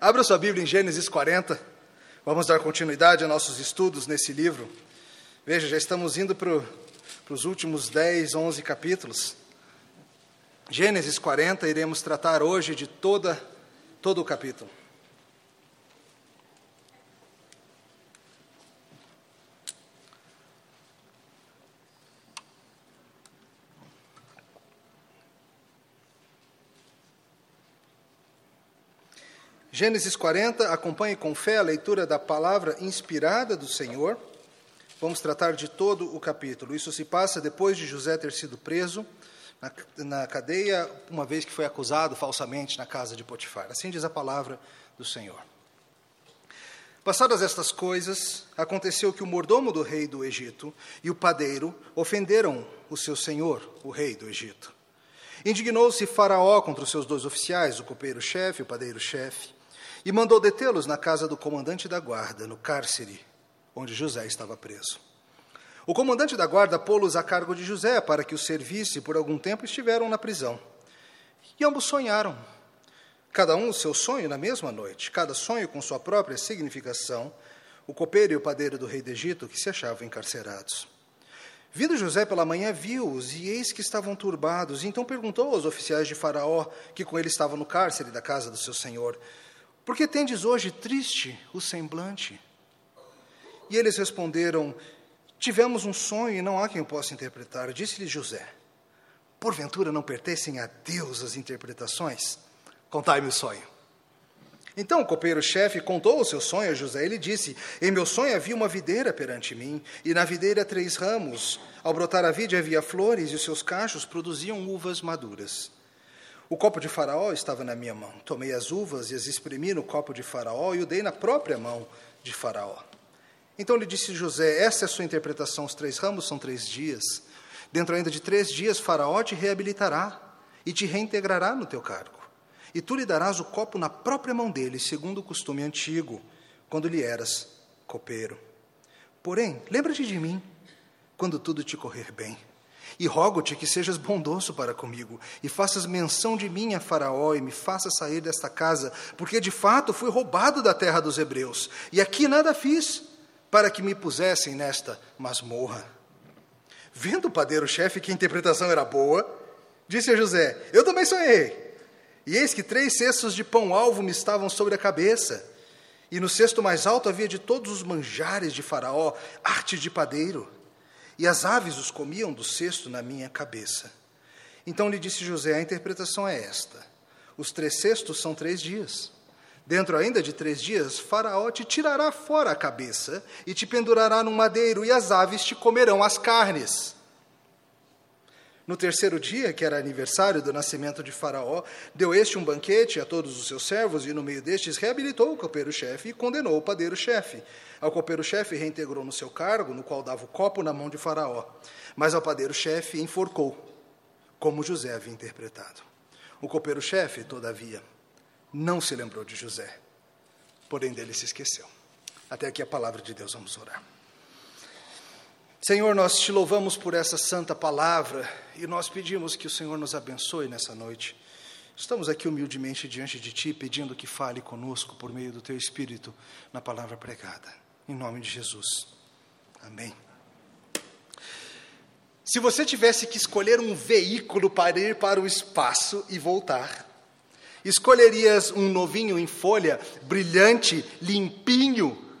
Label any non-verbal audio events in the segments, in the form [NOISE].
Abra sua Bíblia em Gênesis 40. Vamos dar continuidade a nossos estudos nesse livro. Veja, já estamos indo para os últimos 10, 11 capítulos. Gênesis 40, iremos tratar hoje de toda, todo o capítulo. Gênesis 40, acompanhe com fé a leitura da palavra inspirada do Senhor. Vamos tratar de todo o capítulo. Isso se passa depois de José ter sido preso na, na cadeia, uma vez que foi acusado falsamente na casa de Potifar. Assim diz a palavra do Senhor. Passadas estas coisas, aconteceu que o mordomo do rei do Egito e o padeiro ofenderam o seu senhor, o rei do Egito. Indignou-se Faraó contra os seus dois oficiais, o copeiro-chefe e o padeiro-chefe e mandou detê-los na casa do comandante da guarda, no cárcere, onde José estava preso. O comandante da guarda pô-los a cargo de José para que o servisse, por algum tempo estiveram na prisão. E ambos sonharam, cada um o seu sonho na mesma noite, cada sonho com sua própria significação, o copeiro e o padeiro do rei do Egito, que se achavam encarcerados. Vindo José pela manhã, viu-os, e eis que estavam turbados. Então perguntou aos oficiais de Faraó, que com ele estavam no cárcere da casa do seu senhor: porque tendes hoje triste o semblante? E eles responderam: Tivemos um sonho e não há quem o possa interpretar. Disse-lhe José: Porventura não pertencem a Deus as interpretações? Contai-me o sonho. Então o copeiro-chefe contou o seu sonho a José. Ele disse: Em meu sonho havia uma videira perante mim, e na videira três ramos. Ao brotar a vide havia flores, e os seus cachos produziam uvas maduras. O copo de Faraó estava na minha mão. Tomei as uvas e as exprimi no copo de Faraó e o dei na própria mão de Faraó. Então lhe disse José: Essa é a sua interpretação. Os três ramos são três dias. Dentro ainda de três dias, Faraó te reabilitará e te reintegrará no teu cargo. E tu lhe darás o copo na própria mão dele, segundo o costume antigo, quando lhe eras copeiro. Porém, lembra-te de mim quando tudo te correr bem e rogo-te que sejas bondoso para comigo, e faças menção de mim a Faraó, e me faças sair desta casa, porque de fato fui roubado da terra dos hebreus, e aqui nada fiz para que me pusessem nesta masmorra. Vendo o padeiro-chefe que a interpretação era boa, disse a José: Eu também sonhei. E eis que três cestos de pão-alvo me estavam sobre a cabeça, e no cesto mais alto havia de todos os manjares de Faraó, arte de padeiro e as aves os comiam do cesto na minha cabeça. Então lhe disse José: A interpretação é esta: os três cestos são três dias. Dentro ainda de três dias, Faraó te tirará fora a cabeça e te pendurará num madeiro, e as aves te comerão as carnes. No terceiro dia, que era aniversário do nascimento de Faraó, deu este um banquete a todos os seus servos, e no meio destes reabilitou o copeiro-chefe e condenou o padeiro-chefe. Ao copeiro-chefe reintegrou no seu cargo, no qual dava o copo na mão de Faraó. Mas ao padeiro-chefe enforcou, como José havia interpretado. O copeiro-chefe, todavia, não se lembrou de José, porém dele se esqueceu. Até aqui a palavra de Deus, vamos orar. Senhor, nós te louvamos por essa santa palavra e nós pedimos que o Senhor nos abençoe nessa noite. Estamos aqui humildemente diante de Ti, pedindo que fale conosco por meio do Teu Espírito na palavra pregada. Em nome de Jesus. Amém. Se você tivesse que escolher um veículo para ir para o espaço e voltar, escolherias um novinho em folha, brilhante, limpinho,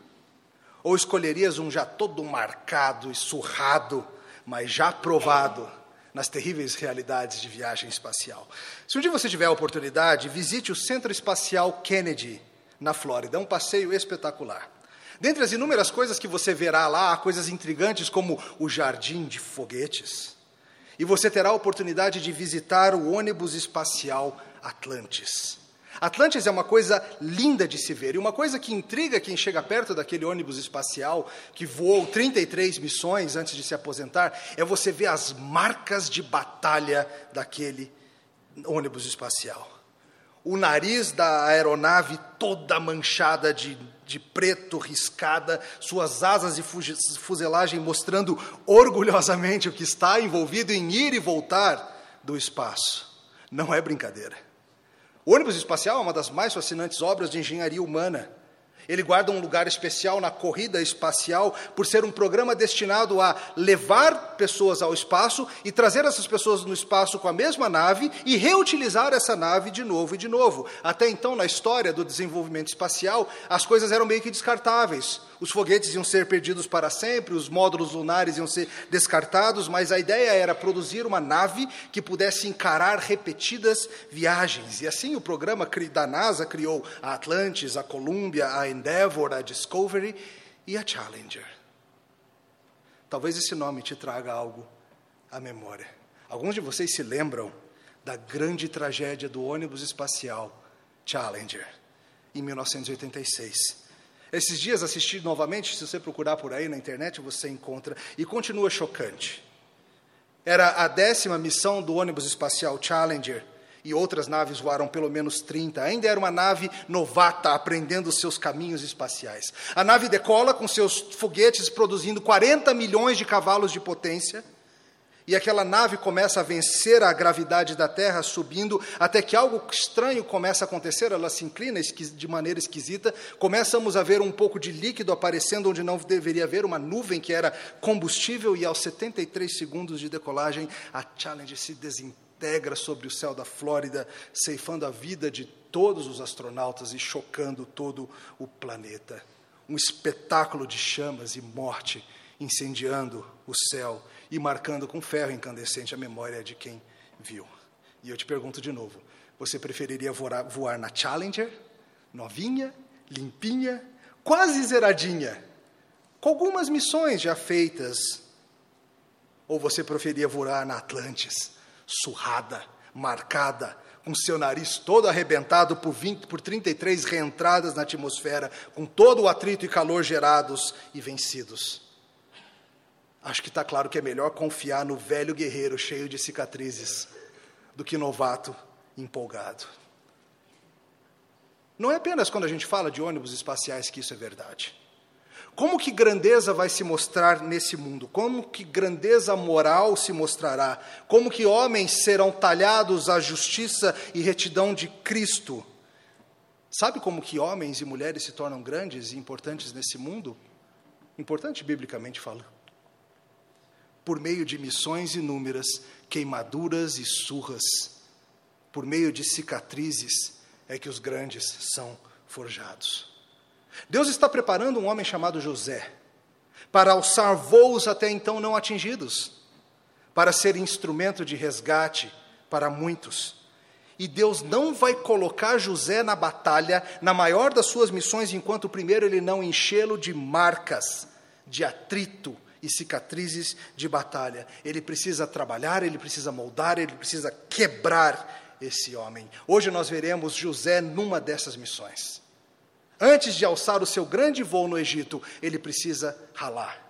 ou escolherias um já todo marcado e surrado, mas já provado nas terríveis realidades de viagem espacial? Se um dia você tiver a oportunidade, visite o Centro Espacial Kennedy, na Flórida. É um passeio espetacular. Dentre as inúmeras coisas que você verá lá, há coisas intrigantes como o jardim de foguetes. E você terá a oportunidade de visitar o ônibus espacial Atlantis. Atlantis é uma coisa linda de se ver, e uma coisa que intriga quem chega perto daquele ônibus espacial, que voou 33 missões antes de se aposentar, é você ver as marcas de batalha daquele ônibus espacial. O nariz da aeronave toda manchada de, de preto, riscada, suas asas de fuselagem mostrando orgulhosamente o que está envolvido em ir e voltar do espaço. Não é brincadeira. O ônibus espacial é uma das mais fascinantes obras de engenharia humana. Ele guarda um lugar especial na corrida espacial por ser um programa destinado a levar pessoas ao espaço e trazer essas pessoas no espaço com a mesma nave e reutilizar essa nave de novo e de novo. Até então, na história do desenvolvimento espacial, as coisas eram meio que descartáveis. Os foguetes iam ser perdidos para sempre, os módulos lunares iam ser descartados, mas a ideia era produzir uma nave que pudesse encarar repetidas viagens. E assim o programa da NASA criou a Atlantis, a Columbia, a Endeavour, a Discovery e a Challenger. Talvez esse nome te traga algo à memória. Alguns de vocês se lembram da grande tragédia do ônibus espacial Challenger, em 1986. Esses dias assisti novamente, se você procurar por aí na internet, você encontra, e continua chocante. Era a décima missão do ônibus espacial Challenger, e outras naves voaram pelo menos 30. Ainda era uma nave novata, aprendendo seus caminhos espaciais. A nave decola com seus foguetes produzindo 40 milhões de cavalos de potência. E aquela nave começa a vencer a gravidade da Terra, subindo, até que algo estranho começa a acontecer, ela se inclina de maneira esquisita, começamos a ver um pouco de líquido aparecendo onde não deveria haver, uma nuvem que era combustível, e aos 73 segundos de decolagem, a Challenger se desintegra sobre o céu da Flórida, ceifando a vida de todos os astronautas e chocando todo o planeta. Um espetáculo de chamas e morte incendiando o céu e marcando com ferro incandescente a memória de quem viu. E eu te pergunto de novo: você preferiria voar, voar na Challenger, novinha, limpinha, quase zeradinha, com algumas missões já feitas? Ou você preferia voar na Atlantis, surrada, marcada, com seu nariz todo arrebentado por, 20, por 33 reentradas na atmosfera, com todo o atrito e calor gerados e vencidos? Acho que está claro que é melhor confiar no velho guerreiro cheio de cicatrizes do que novato empolgado. Não é apenas quando a gente fala de ônibus espaciais que isso é verdade. Como que grandeza vai se mostrar nesse mundo? Como que grandeza moral se mostrará? Como que homens serão talhados à justiça e retidão de Cristo? Sabe como que homens e mulheres se tornam grandes e importantes nesse mundo? Importante biblicamente falando por meio de missões inúmeras, queimaduras e surras, por meio de cicatrizes, é que os grandes são forjados. Deus está preparando um homem chamado José para alçar voos até então não atingidos, para ser instrumento de resgate para muitos. E Deus não vai colocar José na batalha, na maior das suas missões, enquanto primeiro ele não enchê-lo de marcas, de atrito, e cicatrizes de batalha. Ele precisa trabalhar, ele precisa moldar, ele precisa quebrar esse homem. Hoje nós veremos José numa dessas missões. Antes de alçar o seu grande voo no Egito, ele precisa ralar.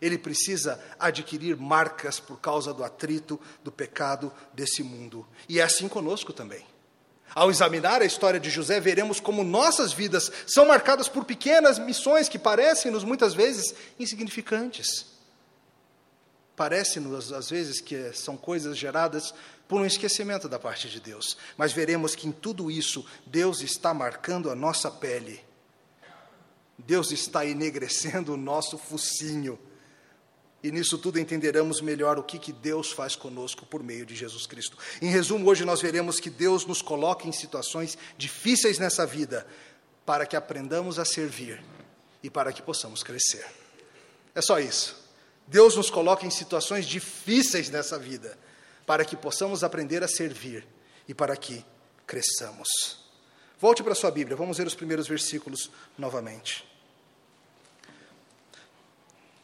Ele precisa adquirir marcas por causa do atrito, do pecado desse mundo. E é assim conosco também. Ao examinar a história de José, veremos como nossas vidas são marcadas por pequenas missões que parecem-nos muitas vezes insignificantes. Parece-nos, às vezes, que são coisas geradas por um esquecimento da parte de Deus, mas veremos que em tudo isso Deus está marcando a nossa pele, Deus está enegrecendo o nosso focinho e nisso tudo entenderemos melhor o que, que Deus faz conosco por meio de Jesus Cristo. Em resumo, hoje nós veremos que Deus nos coloca em situações difíceis nessa vida para que aprendamos a servir e para que possamos crescer. É só isso. Deus nos coloca em situações difíceis nessa vida para que possamos aprender a servir e para que cresçamos. Volte para a sua Bíblia, vamos ver os primeiros versículos novamente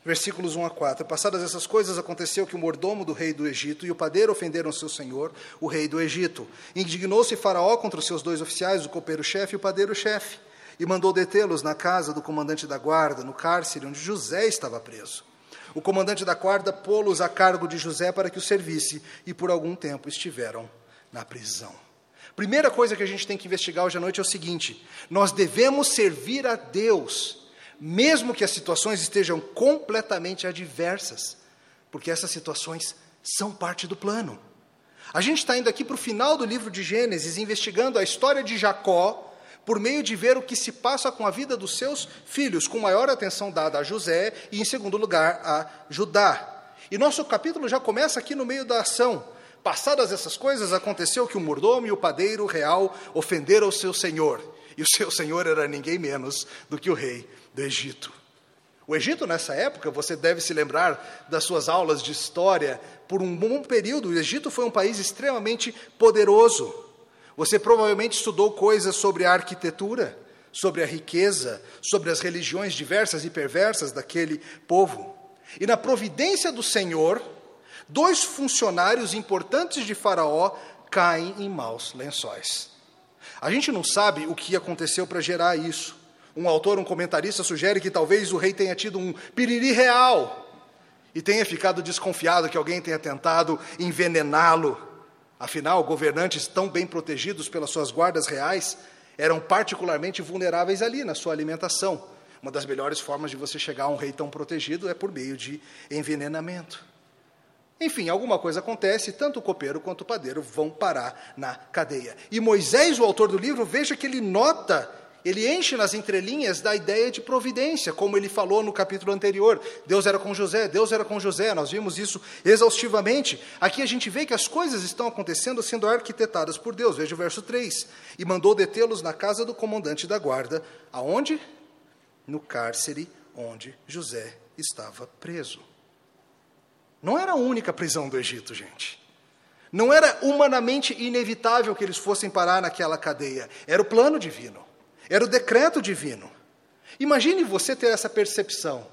versículos 1 a 4. Passadas essas coisas, aconteceu que o mordomo do rei do Egito e o padeiro ofenderam seu senhor, o rei do Egito. Indignou-se Faraó contra os seus dois oficiais, o copeiro-chefe e o padeiro-chefe, e mandou detê-los na casa do comandante da guarda, no cárcere onde José estava preso. O comandante da guarda pô-los a cargo de José para que o servisse, e por algum tempo estiveram na prisão. Primeira coisa que a gente tem que investigar hoje à noite é o seguinte: nós devemos servir a Deus mesmo que as situações estejam completamente adversas, porque essas situações são parte do plano. A gente está indo aqui para o final do livro de Gênesis, investigando a história de Jacó, por meio de ver o que se passa com a vida dos seus filhos, com maior atenção dada a José e, em segundo lugar, a Judá. E nosso capítulo já começa aqui no meio da ação. Passadas essas coisas, aconteceu que o mordomo e o padeiro real ofenderam o seu senhor, e o seu senhor era ninguém menos do que o rei do Egito. O Egito, nessa época, você deve se lembrar das suas aulas de história, por um bom período, o Egito foi um país extremamente poderoso. Você provavelmente estudou coisas sobre a arquitetura, sobre a riqueza, sobre as religiões diversas e perversas daquele povo. E na providência do Senhor, dois funcionários importantes de Faraó caem em maus lençóis. A gente não sabe o que aconteceu para gerar isso. Um autor, um comentarista sugere que talvez o rei tenha tido um piriri real e tenha ficado desconfiado que alguém tenha tentado envenená-lo Afinal, governantes tão bem protegidos pelas suas guardas reais eram particularmente vulneráveis ali na sua alimentação. Uma das melhores formas de você chegar a um rei tão protegido é por meio de envenenamento. Enfim, alguma coisa acontece, tanto o copeiro quanto o padeiro vão parar na cadeia. E Moisés, o autor do livro, veja que ele nota ele enche nas entrelinhas da ideia de providência, como ele falou no capítulo anterior. Deus era com José, Deus era com José, nós vimos isso exaustivamente. Aqui a gente vê que as coisas estão acontecendo sendo arquitetadas por Deus. Veja o verso 3. E mandou detê-los na casa do comandante da guarda, aonde? No cárcere onde José estava preso. Não era a única prisão do Egito, gente. Não era humanamente inevitável que eles fossem parar naquela cadeia. Era o plano divino. Era o decreto divino. Imagine você ter essa percepção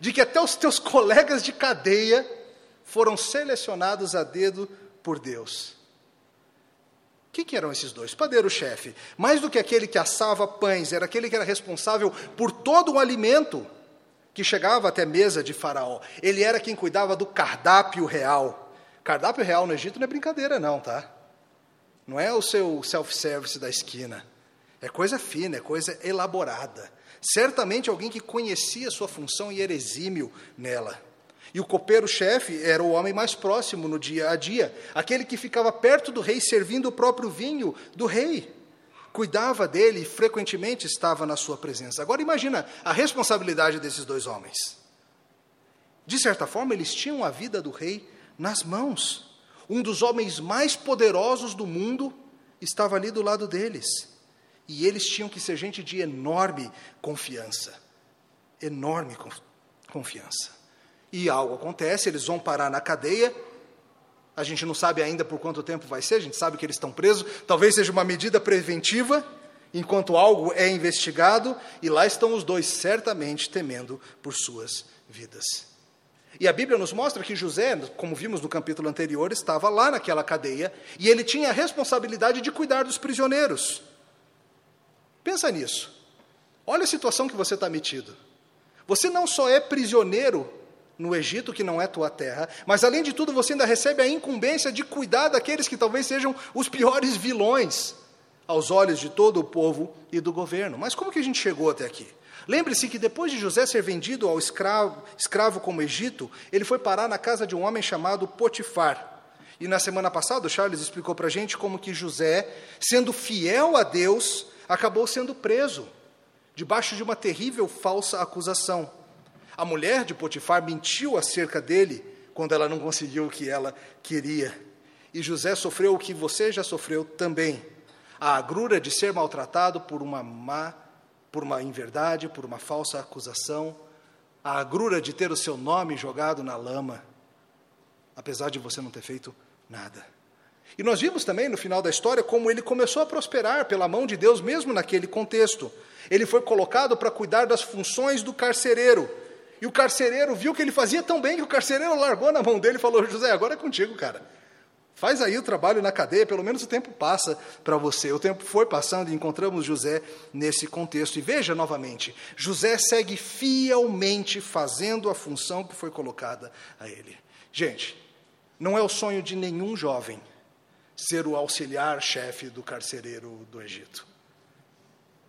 de que até os teus [LAUGHS] colegas de cadeia foram selecionados a dedo por Deus. O que, que eram esses dois? Padeiro-chefe. Mais do que aquele que assava pães, era aquele que era responsável por todo o alimento que chegava até a mesa de Faraó. Ele era quem cuidava do cardápio real. Cardápio real no Egito não é brincadeira, não, tá? Não é o seu self-service da esquina. É coisa fina, é coisa elaborada. Certamente alguém que conhecia sua função e era exímio nela. E o copeiro-chefe era o homem mais próximo no dia a dia, aquele que ficava perto do rei servindo o próprio vinho do rei. Cuidava dele e frequentemente estava na sua presença. Agora imagina a responsabilidade desses dois homens. De certa forma, eles tinham a vida do rei nas mãos. Um dos homens mais poderosos do mundo estava ali do lado deles. E eles tinham que ser gente de enorme confiança. Enorme confiança. E algo acontece, eles vão parar na cadeia. A gente não sabe ainda por quanto tempo vai ser, a gente sabe que eles estão presos. Talvez seja uma medida preventiva, enquanto algo é investigado. E lá estão os dois, certamente temendo por suas vidas. E a Bíblia nos mostra que José, como vimos no capítulo anterior, estava lá naquela cadeia e ele tinha a responsabilidade de cuidar dos prisioneiros. Pensa nisso. Olha a situação que você está metido. Você não só é prisioneiro no Egito, que não é tua terra, mas além de tudo você ainda recebe a incumbência de cuidar daqueles que talvez sejam os piores vilões aos olhos de todo o povo e do governo. Mas como que a gente chegou até aqui? Lembre-se que depois de José ser vendido ao escravo, escravo como Egito, ele foi parar na casa de um homem chamado Potifar. E na semana passada, o Charles explicou para a gente como que José, sendo fiel a Deus, acabou sendo preso, debaixo de uma terrível falsa acusação. A mulher de Potifar mentiu acerca dele quando ela não conseguiu o que ela queria. E José sofreu o que você já sofreu também: a agrura de ser maltratado por uma má, por uma inverdade, por uma falsa acusação, a agrura de ter o seu nome jogado na lama, apesar de você não ter feito nada. E nós vimos também no final da história como ele começou a prosperar pela mão de Deus, mesmo naquele contexto. Ele foi colocado para cuidar das funções do carcereiro. E o carcereiro viu que ele fazia tão bem que o carcereiro largou na mão dele e falou: José, agora é contigo, cara. Faz aí o trabalho na cadeia, pelo menos o tempo passa para você. O tempo foi passando e encontramos José nesse contexto. E veja novamente: José segue fielmente fazendo a função que foi colocada a ele. Gente, não é o sonho de nenhum jovem ser o auxiliar chefe do carcereiro do Egito.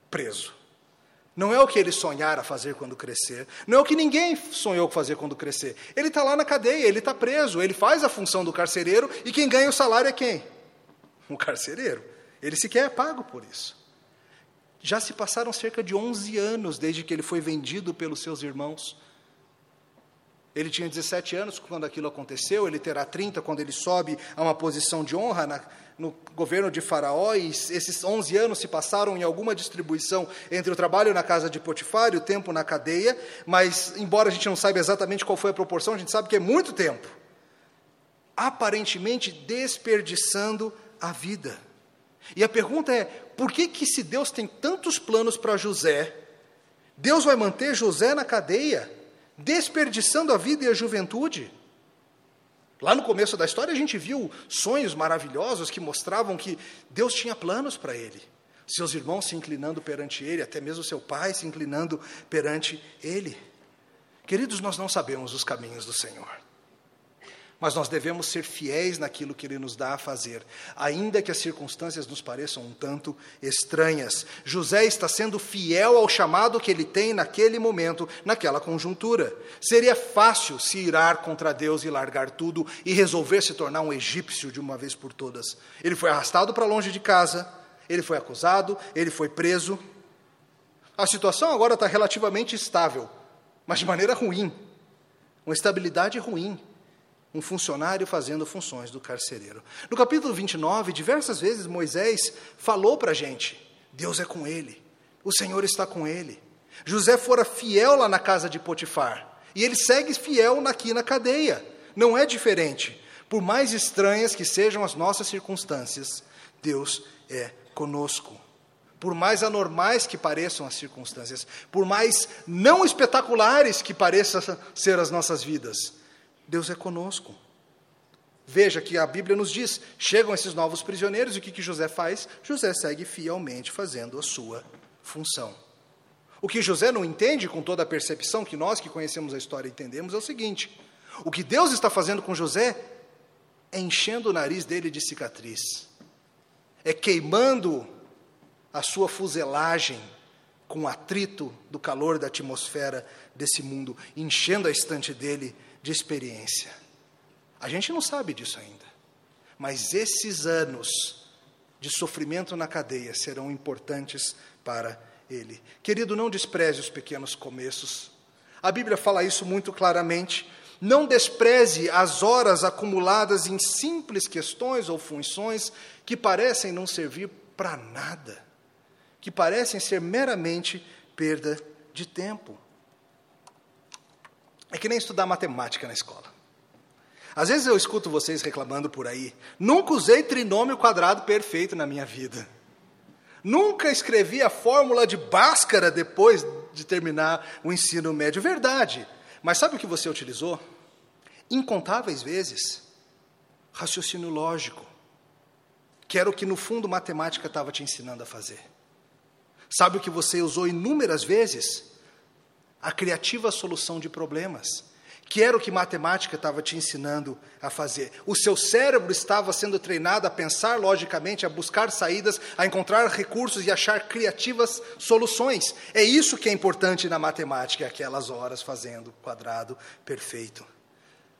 Preso. Não é o que ele sonhara fazer quando crescer. Não é o que ninguém sonhou fazer quando crescer. Ele está lá na cadeia, ele está preso, ele faz a função do carcereiro e quem ganha o salário é quem? O carcereiro. Ele sequer é pago por isso. Já se passaram cerca de 11 anos desde que ele foi vendido pelos seus irmãos. Ele tinha 17 anos quando aquilo aconteceu, ele terá 30 quando ele sobe a uma posição de honra na, no governo de Faraó, e esses 11 anos se passaram em alguma distribuição entre o trabalho na casa de Potifar e o tempo na cadeia, mas, embora a gente não saiba exatamente qual foi a proporção, a gente sabe que é muito tempo aparentemente desperdiçando a vida. E a pergunta é: por que, que se Deus tem tantos planos para José, Deus vai manter José na cadeia? Desperdiçando a vida e a juventude. Lá no começo da história, a gente viu sonhos maravilhosos que mostravam que Deus tinha planos para ele. Seus irmãos se inclinando perante ele, até mesmo seu pai se inclinando perante ele. Queridos, nós não sabemos os caminhos do Senhor mas nós devemos ser fiéis naquilo que Ele nos dá a fazer, ainda que as circunstâncias nos pareçam um tanto estranhas. José está sendo fiel ao chamado que ele tem naquele momento, naquela conjuntura. Seria fácil se irar contra Deus e largar tudo e resolver se tornar um egípcio de uma vez por todas. Ele foi arrastado para longe de casa, ele foi acusado, ele foi preso. A situação agora está relativamente estável, mas de maneira ruim, uma estabilidade ruim um funcionário fazendo funções do carcereiro. No capítulo 29, diversas vezes Moisés falou para a gente: Deus é com ele, o Senhor está com ele. José fora fiel lá na casa de Potifar, e ele segue fiel aqui na cadeia. Não é diferente. Por mais estranhas que sejam as nossas circunstâncias, Deus é conosco. Por mais anormais que pareçam as circunstâncias, por mais não espetaculares que pareçam ser as nossas vidas, Deus é conosco. Veja que a Bíblia nos diz: chegam esses novos prisioneiros e o que, que José faz? José segue fielmente fazendo a sua função. O que José não entende, com toda a percepção que nós que conhecemos a história entendemos, é o seguinte: o que Deus está fazendo com José é enchendo o nariz dele de cicatriz, é queimando a sua fuselagem com o atrito do calor da atmosfera desse mundo, enchendo a estante dele de experiência. A gente não sabe disso ainda. Mas esses anos de sofrimento na cadeia serão importantes para ele. Querido, não despreze os pequenos começos. A Bíblia fala isso muito claramente. Não despreze as horas acumuladas em simples questões ou funções que parecem não servir para nada, que parecem ser meramente perda de tempo. É que nem estudar matemática na escola. Às vezes eu escuto vocês reclamando por aí. Nunca usei trinômio quadrado perfeito na minha vida. Nunca escrevi a fórmula de Bhaskara depois de terminar o ensino médio. Verdade. Mas sabe o que você utilizou? Incontáveis vezes. Raciocínio lógico. Que era o que no fundo matemática estava te ensinando a fazer. Sabe o que você usou inúmeras vezes? A criativa solução de problemas, que era o que matemática estava te ensinando a fazer. O seu cérebro estava sendo treinado a pensar logicamente, a buscar saídas, a encontrar recursos e achar criativas soluções. É isso que é importante na matemática, aquelas horas fazendo quadrado perfeito.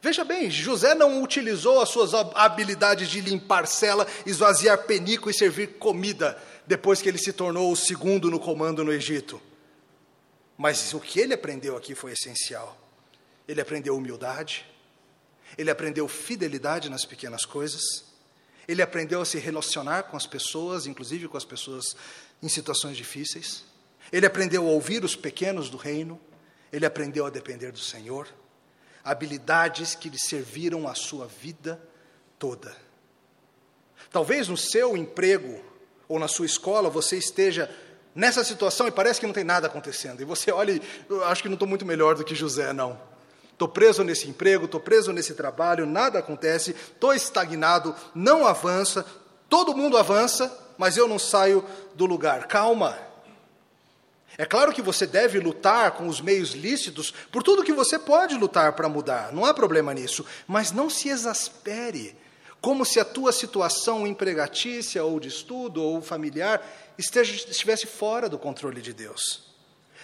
Veja bem, José não utilizou as suas habilidades de limpar cela, esvaziar penico e servir comida depois que ele se tornou o segundo no comando no Egito. Mas o que ele aprendeu aqui foi essencial. Ele aprendeu humildade, ele aprendeu fidelidade nas pequenas coisas, ele aprendeu a se relacionar com as pessoas, inclusive com as pessoas em situações difíceis, ele aprendeu a ouvir os pequenos do reino, ele aprendeu a depender do Senhor, habilidades que lhe serviram a sua vida toda. Talvez no seu emprego ou na sua escola você esteja nessa situação e parece que não tem nada acontecendo. E você olha e acho que não estou muito melhor do que José, não. Estou preso nesse emprego, estou preso nesse trabalho, nada acontece, estou estagnado, não avança, todo mundo avança, mas eu não saio do lugar. Calma. É claro que você deve lutar com os meios lícitos por tudo que você pode lutar para mudar, não há problema nisso, mas não se exaspere, como se a tua situação empregatícia ou de estudo ou familiar esteja, estivesse fora do controle de Deus.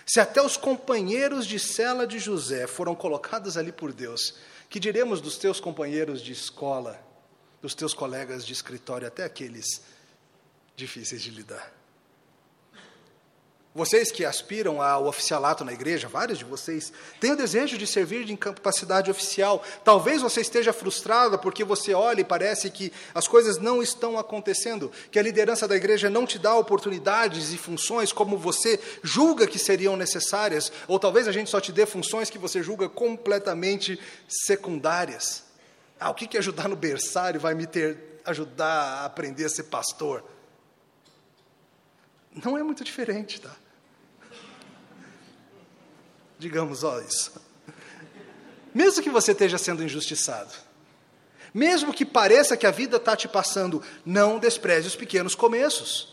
Se até os companheiros de cela de José foram colocados ali por Deus, que diremos dos teus companheiros de escola, dos teus colegas de escritório, até aqueles difíceis de lidar? Vocês que aspiram ao oficialato na igreja, vários de vocês, têm o desejo de servir de capacidade oficial. Talvez você esteja frustrada porque você olha e parece que as coisas não estão acontecendo, que a liderança da igreja não te dá oportunidades e funções como você julga que seriam necessárias, ou talvez a gente só te dê funções que você julga completamente secundárias. Ah, o que, que ajudar no berçário vai me ter, ajudar a aprender a ser pastor? Não é muito diferente, tá? Digamos, ó, isso. Mesmo que você esteja sendo injustiçado, mesmo que pareça que a vida está te passando, não despreze os pequenos começos.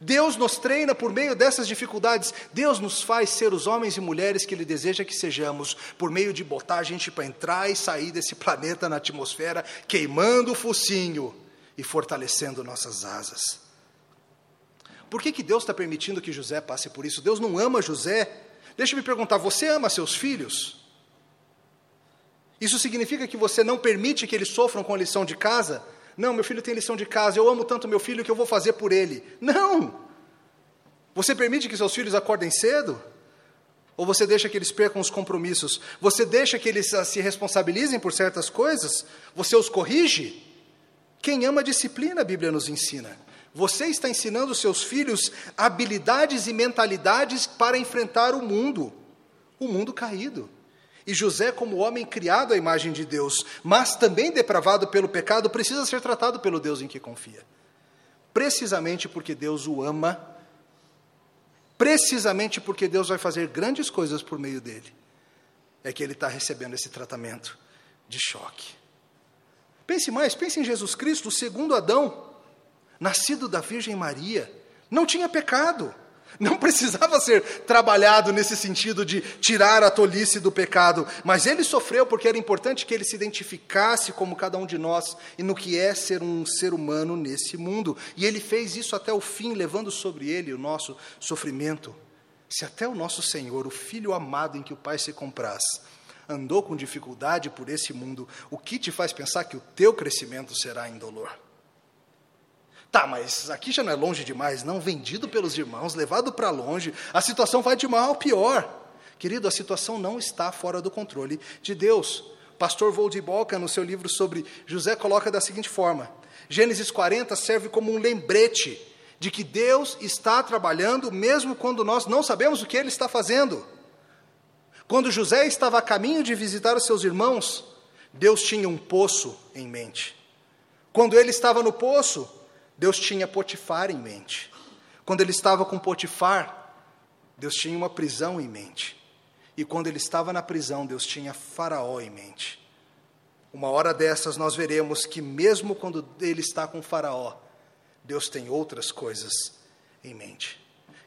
Deus nos treina por meio dessas dificuldades. Deus nos faz ser os homens e mulheres que Ele deseja que sejamos, por meio de botar a gente para entrar e sair desse planeta na atmosfera, queimando o focinho e fortalecendo nossas asas. Por que, que Deus está permitindo que José passe por isso? Deus não ama José Deixa eu me perguntar: você ama seus filhos? Isso significa que você não permite que eles sofram com a lição de casa? Não, meu filho tem lição de casa, eu amo tanto meu filho que eu vou fazer por ele. Não! Você permite que seus filhos acordem cedo? Ou você deixa que eles percam os compromissos? Você deixa que eles ah, se responsabilizem por certas coisas? Você os corrige? Quem ama a disciplina, a Bíblia nos ensina. Você está ensinando seus filhos habilidades e mentalidades para enfrentar o mundo, o mundo caído. E José, como homem criado à imagem de Deus, mas também depravado pelo pecado, precisa ser tratado pelo Deus em que confia. Precisamente porque Deus o ama, precisamente porque Deus vai fazer grandes coisas por meio dele, é que ele está recebendo esse tratamento de choque. Pense mais, pense em Jesus Cristo, o segundo Adão nascido da Virgem Maria, não tinha pecado. Não [LAUGHS] precisava ser trabalhado nesse sentido de tirar a tolice do pecado, mas ele sofreu porque era importante que ele se identificasse como cada um de nós e no que é ser um ser humano nesse mundo. E ele fez isso até o fim, levando sobre ele o nosso sofrimento. Se até o nosso Senhor, o Filho amado em que o Pai se compraz, andou com dificuldade por esse mundo, o que te faz pensar que o teu crescimento será indolor? Tá, mas aqui já não é longe demais, não, vendido pelos irmãos, levado para longe, a situação vai de mal a pior. Querido, a situação não está fora do controle de Deus. Pastor Voldiboca, no seu livro sobre José, coloca da seguinte forma: Gênesis 40 serve como um lembrete de que Deus está trabalhando mesmo quando nós não sabemos o que ele está fazendo. Quando José estava a caminho de visitar os seus irmãos, Deus tinha um poço em mente. Quando ele estava no poço, Deus tinha Potifar em mente. Quando ele estava com Potifar, Deus tinha uma prisão em mente. E quando ele estava na prisão, Deus tinha Faraó em mente. Uma hora dessas nós veremos que, mesmo quando ele está com Faraó, Deus tem outras coisas em mente.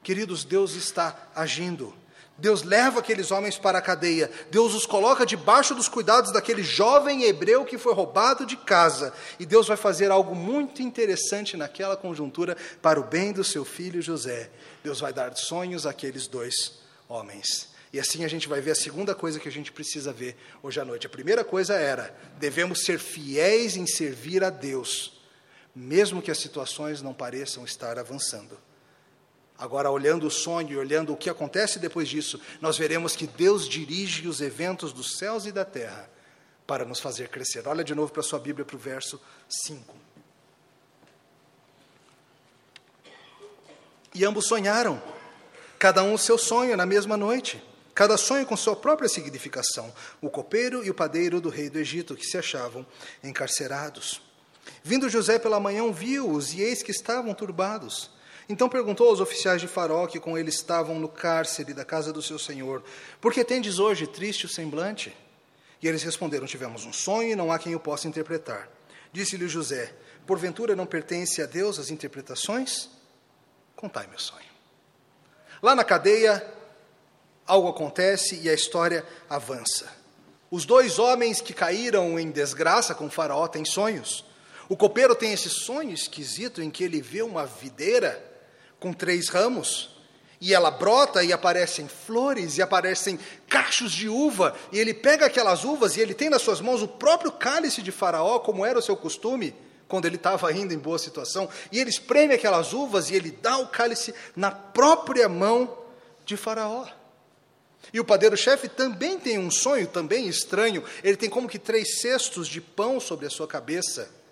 Queridos, Deus está agindo. Deus leva aqueles homens para a cadeia, Deus os coloca debaixo dos cuidados daquele jovem hebreu que foi roubado de casa, e Deus vai fazer algo muito interessante naquela conjuntura para o bem do seu filho José. Deus vai dar sonhos àqueles dois homens. E assim a gente vai ver a segunda coisa que a gente precisa ver hoje à noite. A primeira coisa era: devemos ser fiéis em servir a Deus, mesmo que as situações não pareçam estar avançando. Agora, olhando o sonho e olhando o que acontece depois disso, nós veremos que Deus dirige os eventos dos céus e da terra para nos fazer crescer. Olha de novo para a sua Bíblia, para o verso 5. E ambos sonharam, cada um o seu sonho na mesma noite, cada sonho com sua própria significação, o copeiro e o padeiro do rei do Egito, que se achavam encarcerados. Vindo José pela manhã, viu-os, e eis que estavam turbados. Então perguntou aos oficiais de Faraó que com ele estavam no cárcere da casa do seu senhor: Por que tendes hoje triste o semblante? E eles responderam: Tivemos um sonho e não há quem o possa interpretar. Disse-lhe José: Porventura não pertence a Deus as interpretações? Contai meu sonho. Lá na cadeia, algo acontece e a história avança. Os dois homens que caíram em desgraça com Faraó têm sonhos. O copeiro tem esse sonho esquisito em que ele vê uma videira com três ramos, E ela brota e aparecem flores e aparecem cachos de uva, e ele pega aquelas uvas e ele tem nas suas mãos o próprio cálice de Faraó, como era o seu costume, quando ele estava ainda em boa situação, e ele espreme aquelas uvas e ele dá o cálice na própria mão de Faraó. E o padeiro-chefe também tem um sonho, também estranho. Ele tem como que três cestos de pão sobre a sua cabeça.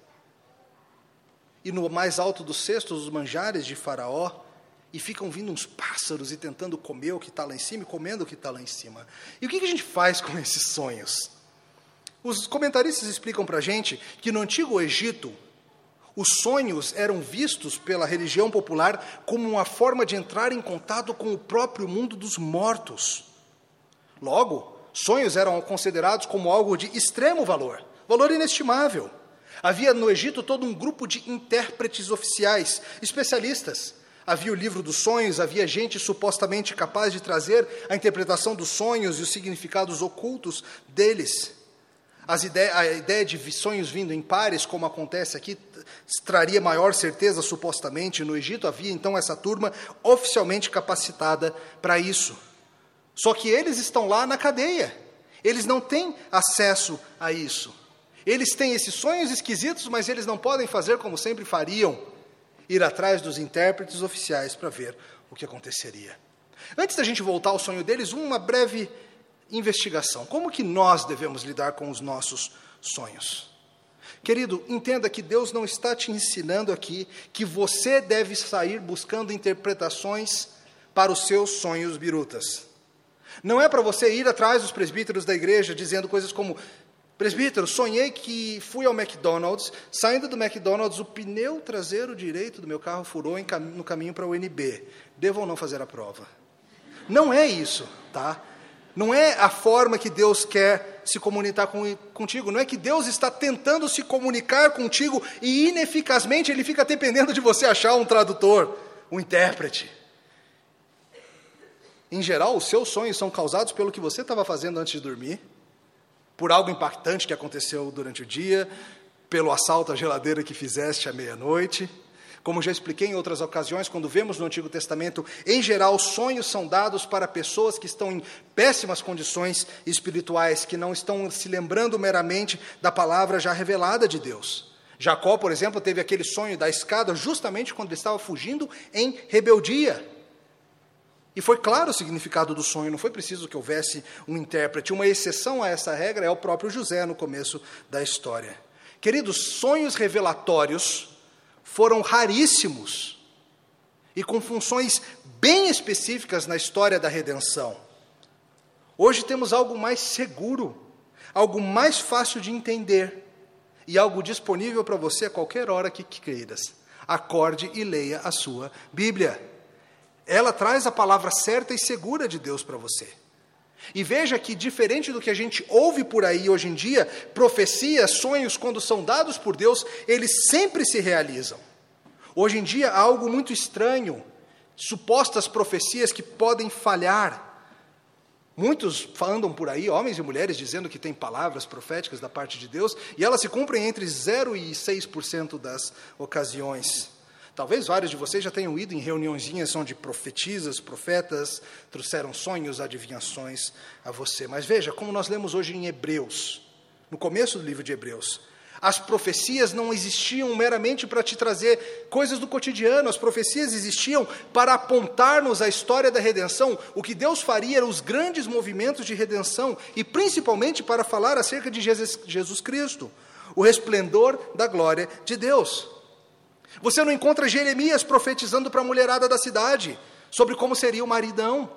E no mais alto dos cestos, os manjares de Faraó. E ficam vindo uns pássaros e tentando comer o que está lá em cima e comendo o que está lá em cima. E o que, que a gente faz com esses sonhos? Os comentaristas explicam para a gente que no Antigo Egito, os sonhos eram vistos pela religião popular como uma forma de entrar em contato com o próprio mundo dos mortos. Logo, sonhos eram considerados como algo de extremo valor, valor inestimável. Havia no Egito todo um grupo de intérpretes oficiais, especialistas. Havia o livro dos sonhos, havia gente supostamente capaz de trazer a interpretação dos sonhos e os significados ocultos deles. Ideia, a ideia de sonhos vindo em pares, como acontece aqui, traria maior certeza, supostamente. No Egito havia então essa turma oficialmente capacitada para isso. Só que eles estão lá na cadeia. Eles não têm acesso a isso. Eles têm esses sonhos esquisitos, mas eles não podem fazer como sempre fariam ir atrás dos intérpretes oficiais para ver o que aconteceria. Antes da gente voltar ao sonho deles, uma breve investigação. Como que nós devemos lidar com os nossos sonhos? Querido, entenda que Deus não está te ensinando aqui que você deve sair buscando interpretações para os seus sonhos birutas. Não é para você ir atrás dos presbíteros da igreja dizendo coisas como: Presbítero, sonhei que fui ao McDonald's, saindo do McDonald's, o pneu traseiro direito do meu carro furou no caminho para o UNB. Devo ou não fazer a prova? Não é isso, tá? Não é a forma que Deus quer se comunicar com, contigo. Não é que Deus está tentando se comunicar contigo e ineficazmente ele fica dependendo de você achar um tradutor, um intérprete. Em geral, os seus sonhos são causados pelo que você estava fazendo antes de dormir, por algo impactante que aconteceu durante o dia, pelo assalto à geladeira que fizeste à meia-noite. Como já expliquei em outras ocasiões, quando vemos no Antigo Testamento, em geral, sonhos são dados para pessoas que estão em péssimas condições espirituais, que não estão se lembrando meramente da palavra já revelada de Deus. Jacó, por exemplo, teve aquele sonho da escada justamente quando ele estava fugindo em rebeldia. E foi claro o significado do sonho, não foi preciso que houvesse um intérprete. Uma exceção a essa regra é o próprio José no começo da história. Queridos, sonhos revelatórios foram raríssimos e com funções bem específicas na história da redenção. Hoje temos algo mais seguro, algo mais fácil de entender e algo disponível para você a qualquer hora que queiras. Acorde e leia a sua Bíblia. Ela traz a palavra certa e segura de Deus para você. E veja que, diferente do que a gente ouve por aí hoje em dia, profecias, sonhos, quando são dados por Deus, eles sempre se realizam. Hoje em dia há algo muito estranho, supostas profecias que podem falhar. Muitos andam por aí, homens e mulheres, dizendo que tem palavras proféticas da parte de Deus, e elas se cumprem entre 0 e 6% das ocasiões. Talvez vários de vocês já tenham ido em reuniõezinhas onde profetisas, profetas trouxeram sonhos, adivinhações a você. Mas veja, como nós lemos hoje em Hebreus, no começo do livro de Hebreus, as profecias não existiam meramente para te trazer coisas do cotidiano, as profecias existiam para apontar-nos a história da redenção, o que Deus faria os grandes movimentos de redenção, e principalmente para falar acerca de Jesus Cristo, o resplendor da glória de Deus. Você não encontra Jeremias profetizando para a mulherada da cidade sobre como seria o maridão.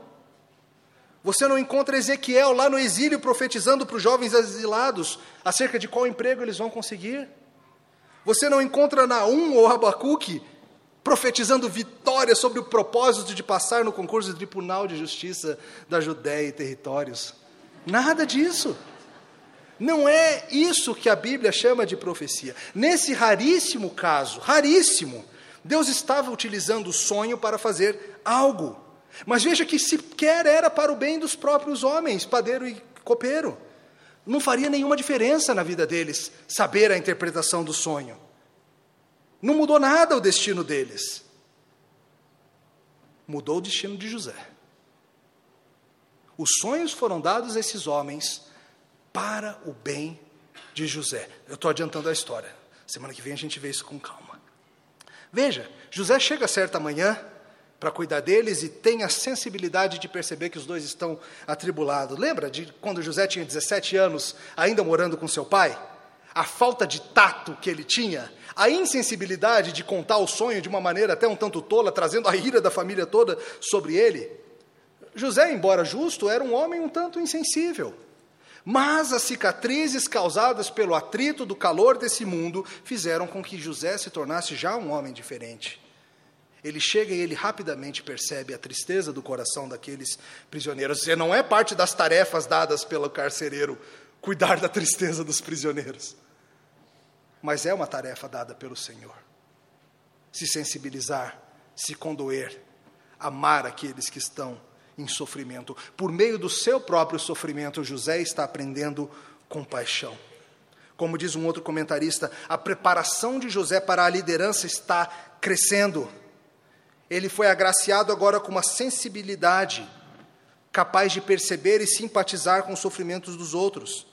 Você não encontra Ezequiel lá no exílio profetizando para os jovens exilados acerca de qual emprego eles vão conseguir. Você não encontra Naum ou Abacuque profetizando vitória sobre o propósito de passar no concurso do Tribunal de Justiça da Judéia e territórios. Nada disso. Não é isso que a Bíblia chama de profecia. Nesse raríssimo caso, raríssimo, Deus estava utilizando o sonho para fazer algo. Mas veja que sequer era para o bem dos próprios homens, padeiro e copeiro. Não faria nenhuma diferença na vida deles saber a interpretação do sonho. Não mudou nada o destino deles. mudou o destino de José. Os sonhos foram dados a esses homens para o bem de José. Eu estou adiantando a história. Semana que vem a gente vê isso com calma. Veja, José chega certa manhã para cuidar deles e tem a sensibilidade de perceber que os dois estão atribulados. Lembra de quando José tinha 17 anos, ainda morando com seu pai? A falta de tato que ele tinha, a insensibilidade de contar o sonho de uma maneira até um tanto tola, trazendo a ira da família toda sobre ele. José, embora justo, era um homem um tanto insensível. Mas as cicatrizes causadas pelo atrito do calor desse mundo fizeram com que José se tornasse já um homem diferente. Ele chega e ele rapidamente percebe a tristeza do coração daqueles prisioneiros. E não é parte das tarefas dadas pelo carcereiro cuidar da tristeza dos prisioneiros. Mas é uma tarefa dada pelo Senhor. Se sensibilizar, se condoer, amar aqueles que estão em sofrimento. Por meio do seu próprio sofrimento, José está aprendendo compaixão. Como diz um outro comentarista, a preparação de José para a liderança está crescendo. Ele foi agraciado agora com uma sensibilidade capaz de perceber e simpatizar com os sofrimentos dos outros.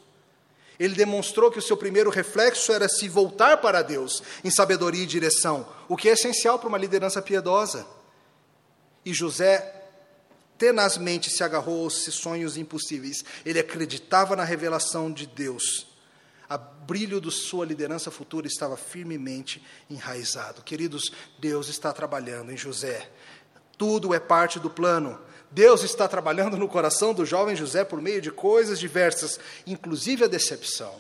Ele demonstrou que o seu primeiro reflexo era se voltar para Deus em sabedoria e direção, o que é essencial para uma liderança piedosa. E José tenazmente se agarrou aos sonhos impossíveis. Ele acreditava na revelação de Deus. O brilho da sua liderança futura estava firmemente enraizado. Queridos, Deus está trabalhando em José. Tudo é parte do plano. Deus está trabalhando no coração do jovem José por meio de coisas diversas, inclusive a decepção,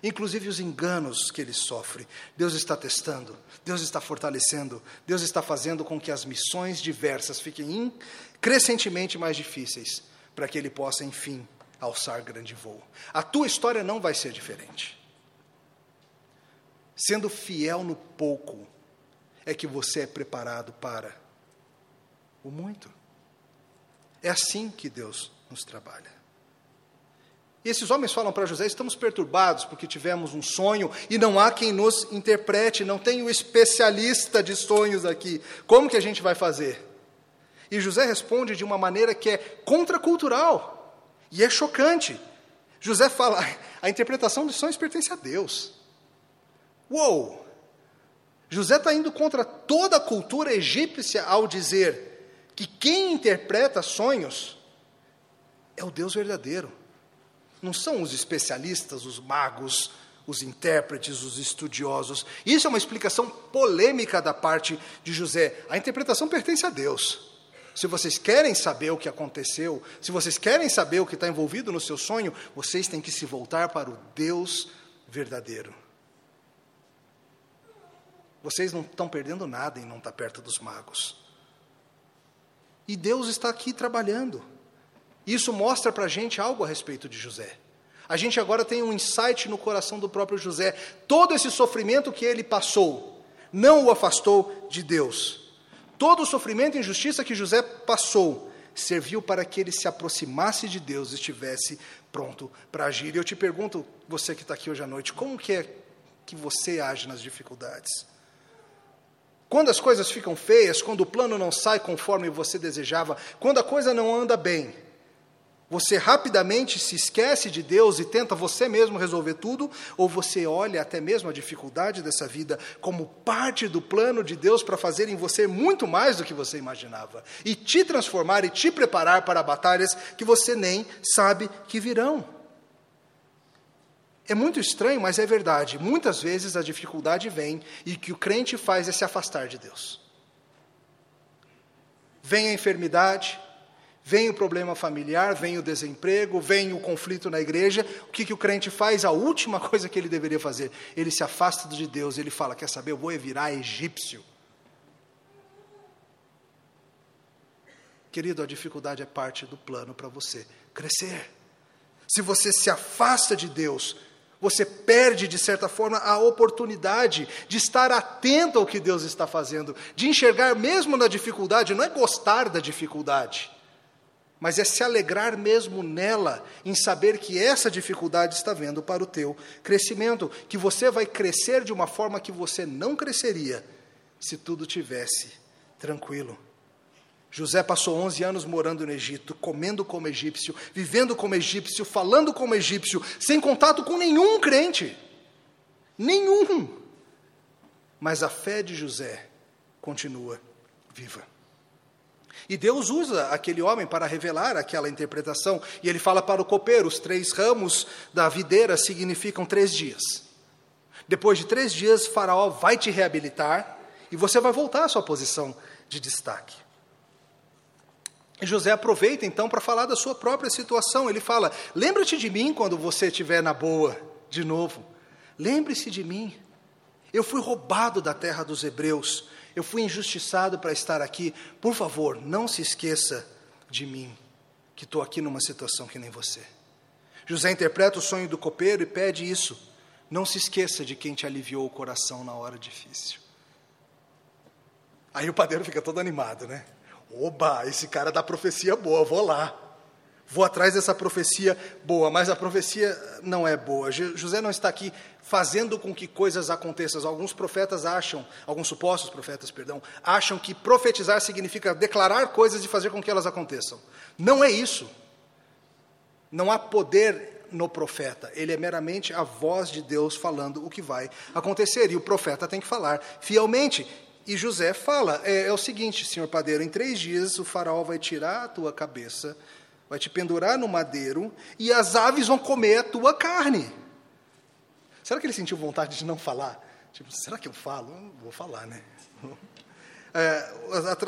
inclusive os enganos que ele sofre. Deus está testando, Deus está fortalecendo, Deus está fazendo com que as missões diversas fiquem crescentemente mais difíceis, para que ele possa, enfim, alçar grande voo. A tua história não vai ser diferente. Sendo fiel no pouco, é que você é preparado para o muito. É assim que Deus nos trabalha. E esses homens falam para José: estamos perturbados porque tivemos um sonho e não há quem nos interprete, não tem o especialista de sonhos aqui. Como que a gente vai fazer? E José responde de uma maneira que é contracultural e é chocante. José fala: a interpretação de sonhos pertence a Deus. Uou! José está indo contra toda a cultura egípcia ao dizer que quem interpreta sonhos é o Deus verdadeiro. Não são os especialistas, os magos, os intérpretes, os estudiosos. Isso é uma explicação polêmica da parte de José. A interpretação pertence a Deus. Se vocês querem saber o que aconteceu, se vocês querem saber o que está envolvido no seu sonho, vocês têm que se voltar para o Deus verdadeiro. Vocês não estão perdendo nada em não estar perto dos magos. E Deus está aqui trabalhando. Isso mostra para a gente algo a respeito de José. A gente agora tem um insight no coração do próprio José. Todo esse sofrimento que ele passou não o afastou de Deus. Todo o sofrimento e injustiça que José passou serviu para que ele se aproximasse de Deus e estivesse pronto para agir. E eu te pergunto, você que está aqui hoje à noite, como que é que você age nas dificuldades? Quando as coisas ficam feias, quando o plano não sai conforme você desejava, quando a coisa não anda bem, você rapidamente se esquece de Deus e tenta você mesmo resolver tudo, ou você olha até mesmo a dificuldade dessa vida como parte do plano de Deus para fazer em você muito mais do que você imaginava e te transformar e te preparar para batalhas que você nem sabe que virão. É muito estranho, mas é verdade. Muitas vezes a dificuldade vem e o que o crente faz é se afastar de Deus. Vem a enfermidade, Vem o problema familiar, vem o desemprego, vem o conflito na igreja. O que, que o crente faz? A última [LAUGHS] coisa que ele deveria fazer, ele se afasta de Deus, ele fala: Quer saber, eu vou virar egípcio. Querido, a dificuldade é parte do plano para você crescer. Se você se afasta de Deus, você perde, de certa forma, a oportunidade de estar atento ao que Deus está fazendo, de enxergar mesmo na dificuldade, não é gostar da dificuldade mas é se alegrar mesmo nela, em saber que essa dificuldade está vendo para o teu crescimento, que você vai crescer de uma forma que você não cresceria se tudo tivesse tranquilo. José passou 11 anos morando no Egito, comendo como egípcio, vivendo como egípcio, falando como egípcio, sem contato com nenhum crente. Nenhum. Mas a fé de José continua viva. E Deus usa aquele homem para revelar aquela interpretação. E ele fala para o copeiro: os três ramos da videira significam três dias. Depois de três dias, Faraó vai te reabilitar e você vai voltar à sua posição de destaque. E José aproveita então para falar da sua própria situação. Ele fala: Lembra-te de mim quando você estiver na boa, de novo. Lembre-se de mim. Eu fui roubado da terra dos hebreus. Eu fui injustiçado para estar aqui. Por favor, não se esqueça de mim, que estou aqui numa situação que nem você. José interpreta o sonho do copeiro e pede isso. Não se esqueça de quem te aliviou o coração na hora difícil. Aí o padeiro fica todo animado, né? Oba, esse cara dá profecia boa, vou lá. Vou atrás dessa profecia boa, mas a profecia não é boa. José não está aqui fazendo com que coisas aconteçam. Alguns profetas acham, alguns supostos profetas, perdão, acham que profetizar significa declarar coisas e fazer com que elas aconteçam. Não é isso. Não há poder no profeta, ele é meramente a voz de Deus falando o que vai acontecer, e o profeta tem que falar fielmente. E José fala: é, é o seguinte, senhor padeiro, em três dias o faraó vai tirar a tua cabeça, vai te pendurar no madeiro, e as aves vão comer a tua carne. Será que ele sentiu vontade de não falar? Tipo, será que eu falo? Vou falar, né? [LAUGHS] É,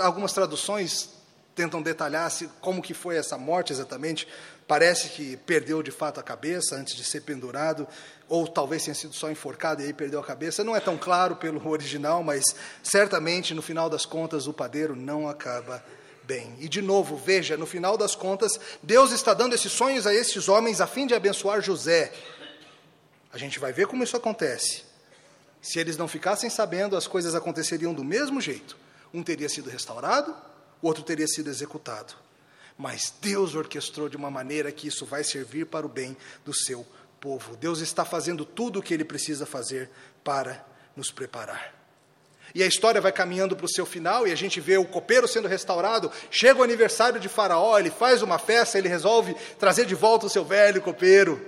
algumas traduções tentam detalhar se, como que foi essa morte exatamente. Parece que perdeu de fato a cabeça antes de ser pendurado, ou talvez tenha sido só enforcado e aí perdeu a cabeça. Não é tão claro pelo [LAUGHS] original, mas certamente no final das contas o padeiro não acaba bem. E de novo, veja, no final das contas, Deus está dando esses sonhos a esses homens a fim de abençoar José. A gente vai ver como isso acontece. Se eles não ficassem sabendo, as coisas aconteceriam do mesmo jeito. Um teria sido restaurado, o outro teria sido executado mas Deus orquestrou de uma maneira que isso vai servir para o bem do seu povo. Deus está fazendo tudo o que ele precisa fazer para nos preparar. E a história vai caminhando para o seu final e a gente vê o copeiro sendo restaurado. Chega o aniversário de Faraó, ele faz uma festa, ele resolve trazer de volta o seu velho copeiro.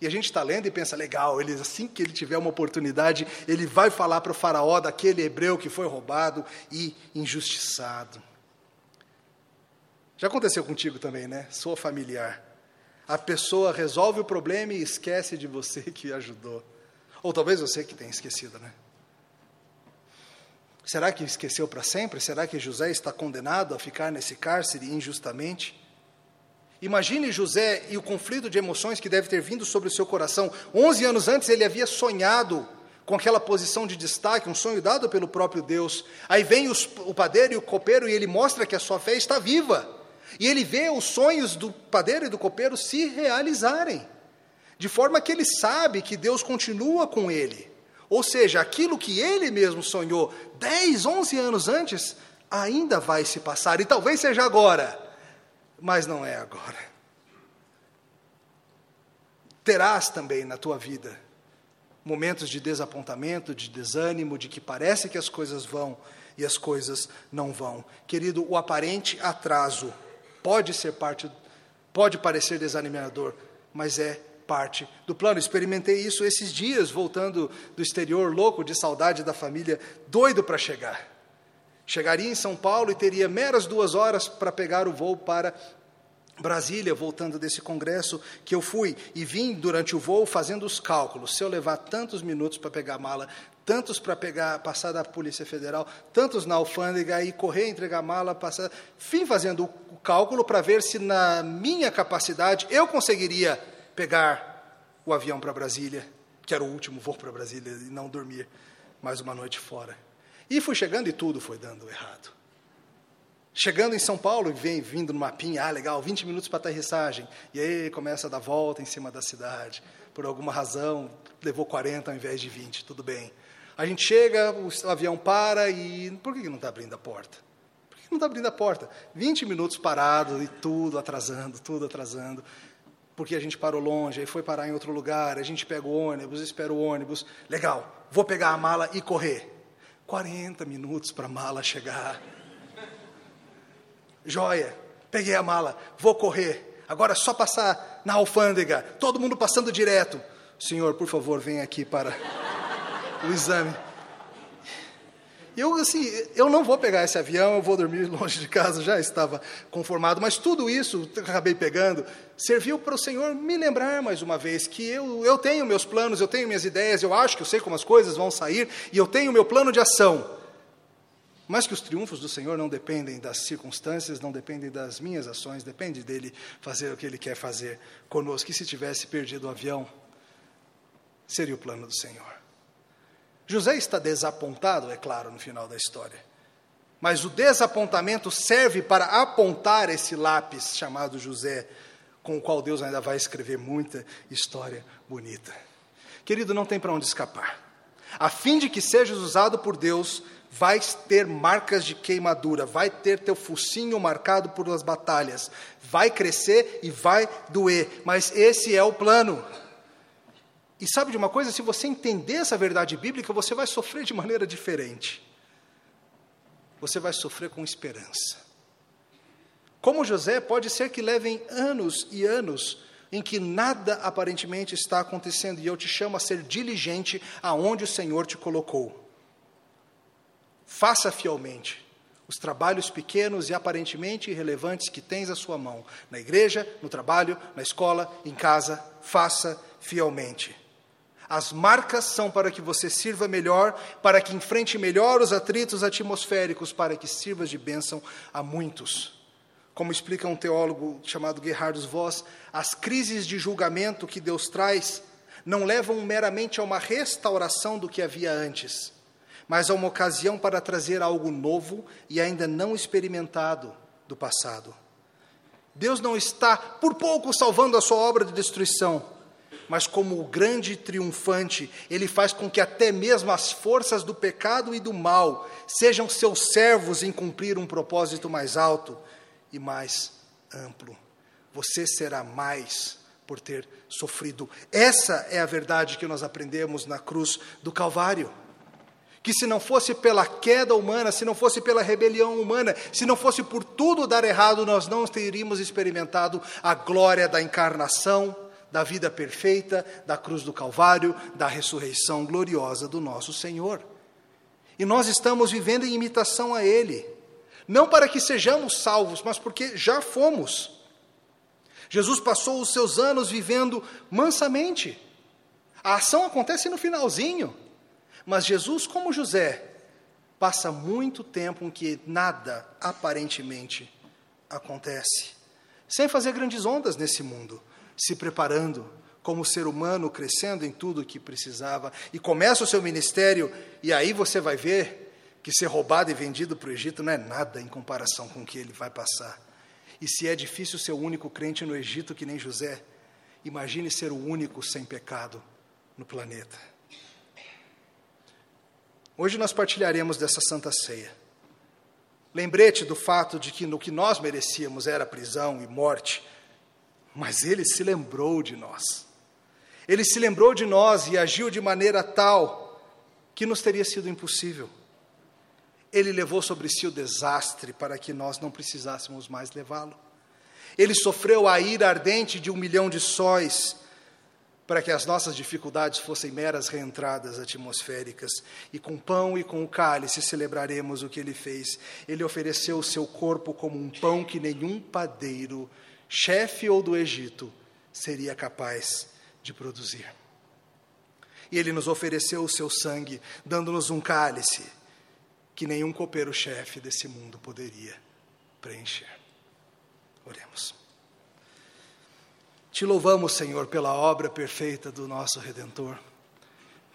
E a gente está lendo e pensa, legal, ele, assim que ele tiver uma oportunidade, ele vai falar para o Faraó daquele hebreu que foi roubado e injustiçado. Já aconteceu contigo também, né? Sou familiar. A pessoa resolve o problema e esquece de você [LAUGHS] que ajudou. Ou talvez você que tenha esquecido, né? Será que esqueceu para sempre? Será que José está condenado a ficar nesse cárcere injustamente? Imagine José e o conflito de emoções que deve ter vindo sobre o seu coração. Onze anos antes ele havia sonhado com aquela posição de destaque, um sonho dado pelo próprio Deus. Aí vem os, o padeiro e o copeiro e ele mostra que a sua fé está viva. E ele vê os sonhos do padeiro e do copeiro se realizarem, de forma que ele sabe que Deus continua com ele. Ou seja, aquilo que ele mesmo sonhou 10, 11 anos antes, ainda vai se passar, e talvez seja agora, mas não é agora. Terás também na tua vida momentos de desapontamento, de desânimo, de que parece que as coisas vão e as coisas não vão. Querido, o aparente atraso Pode ser parte, pode parecer desanimador, mas é parte do plano. Experimentei isso esses dias, voltando do exterior, louco de saudade da família, doido para chegar. Chegaria em São Paulo e teria meras duas horas para pegar o voo para Brasília, voltando desse congresso que eu fui e vim durante o voo fazendo os cálculos. Se eu levar tantos minutos para pegar a mala, tantos para pegar, passar da Polícia Federal, tantos na alfândega e correr, entregar a mala, passar, fim fazendo o cálculo para ver se na minha capacidade eu conseguiria pegar o avião para Brasília, que era o último voo para Brasília e não dormir mais uma noite fora. E fui chegando e tudo foi dando errado. Chegando em São Paulo, vem vindo no mapinha, ah, legal, 20 minutos para aterrissagem. E aí começa a dar volta em cima da cidade. Por alguma razão, levou 40 ao invés de 20, tudo bem. A gente chega, o avião para e. Por que não está abrindo a porta? Por que não está abrindo a porta? 20 minutos parado e tudo atrasando, tudo atrasando. Porque a gente parou longe, aí foi parar em outro lugar, a gente pega o ônibus, espera o ônibus. Legal, vou pegar a mala e correr. 40 minutos para a mala chegar. Joia, peguei a mala, vou correr. Agora é só passar na alfândega, todo mundo passando direto. Senhor, por favor, venha aqui para o exame. Eu, assim, eu não vou pegar esse avião, eu vou dormir [LAUGHS] longe de casa, já estava conformado, mas tudo isso que acabei pegando serviu para o Senhor me lembrar mais uma vez que eu, eu tenho meus planos, eu tenho minhas ideias, eu acho que eu sei como as coisas vão sair e eu tenho meu plano de ação. Mas que os triunfos do Senhor não dependem das circunstâncias, não dependem das minhas ações, depende dele fazer o que ele quer fazer conosco. E se tivesse perdido o avião, seria o plano do Senhor. José está desapontado, é claro, no final da história. Mas o desapontamento serve para apontar esse lápis chamado José, com o qual Deus ainda vai escrever muita história bonita. Querido, não tem para onde escapar. A fim de que sejas usado por Deus, vais ter marcas de queimadura, vai ter teu focinho marcado por as batalhas, vai crescer e vai doer, mas esse é o plano. E sabe de uma coisa? Se você entender essa verdade bíblica, você vai sofrer de maneira diferente. Você vai sofrer com esperança. Como José, pode ser que levem anos e anos em que nada aparentemente está acontecendo, e eu te chamo a ser diligente aonde o Senhor te colocou. Faça fielmente os trabalhos pequenos e aparentemente irrelevantes que tens à sua mão, na igreja, no trabalho, na escola, em casa, faça fielmente. As marcas são para que você sirva melhor, para que enfrente melhor os atritos atmosféricos, para que sirva de bênção a muitos. Como explica um teólogo chamado Gerhardus Voss, as crises de julgamento que Deus traz não levam meramente a uma restauração do que havia antes, mas a uma ocasião para trazer algo novo e ainda não experimentado do passado. Deus não está por pouco salvando a sua obra de destruição, mas como o grande triunfante, ele faz com que até mesmo as forças do pecado e do mal sejam seus servos em cumprir um propósito mais alto e mais amplo. Você será mais por ter sofrido. Essa é a verdade que nós aprendemos na cruz do Calvário. Que se não fosse pela queda humana, se não fosse pela rebelião humana, se não fosse por tudo dar errado, nós não teríamos experimentado a glória da encarnação, da vida perfeita, da cruz do Calvário, da ressurreição gloriosa do nosso Senhor. E nós estamos vivendo em imitação a Ele, não para que sejamos salvos, mas porque já fomos. Jesus passou os seus anos vivendo mansamente. A ação acontece no finalzinho, mas Jesus, como José, passa muito tempo em que nada aparentemente acontece, sem fazer grandes ondas nesse mundo se preparando como ser humano, crescendo em tudo o que precisava, e começa o seu ministério, e aí você vai ver que ser roubado e vendido para o Egito não é nada em comparação com o que ele vai passar. E se é difícil ser o único crente no Egito que nem José, imagine ser o único sem pecado no planeta. Hoje nós partilharemos dessa santa ceia. Lembrete do fato de que no que nós merecíamos era prisão e morte, mas ele se lembrou de nós. Ele se lembrou de nós e agiu de maneira tal que nos teria sido impossível. Ele levou sobre si o desastre para que nós não precisássemos mais levá-lo. Ele sofreu a ira ardente de um milhão de sóis para que as nossas dificuldades fossem meras reentradas atmosféricas. E com pão e com o cálice celebraremos o que ele fez. Ele ofereceu o seu corpo como um pão que nenhum padeiro chefe ou do Egito, seria capaz de produzir. E ele nos ofereceu o seu sangue, dando-nos um cálice que nenhum copeiro-chefe desse mundo poderia preencher. Oremos. Te louvamos, Senhor, pela obra perfeita do nosso Redentor,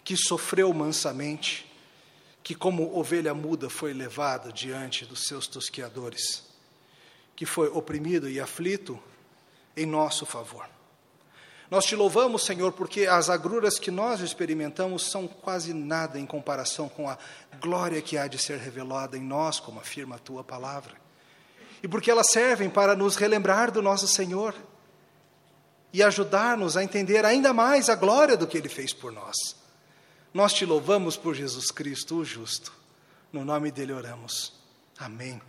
que sofreu mansamente, que como ovelha muda foi levado diante dos seus tosqueadores que foi oprimido e aflito em nosso favor. Nós te louvamos, Senhor, porque as agruras que nós experimentamos são quase nada em comparação com a glória que há de ser revelada em nós, como afirma a tua palavra. E porque elas servem para nos relembrar do nosso Senhor e ajudar-nos a entender ainda mais a glória do que ele fez por nós. Nós te louvamos por Jesus Cristo, o justo. No nome dele oramos. Amém.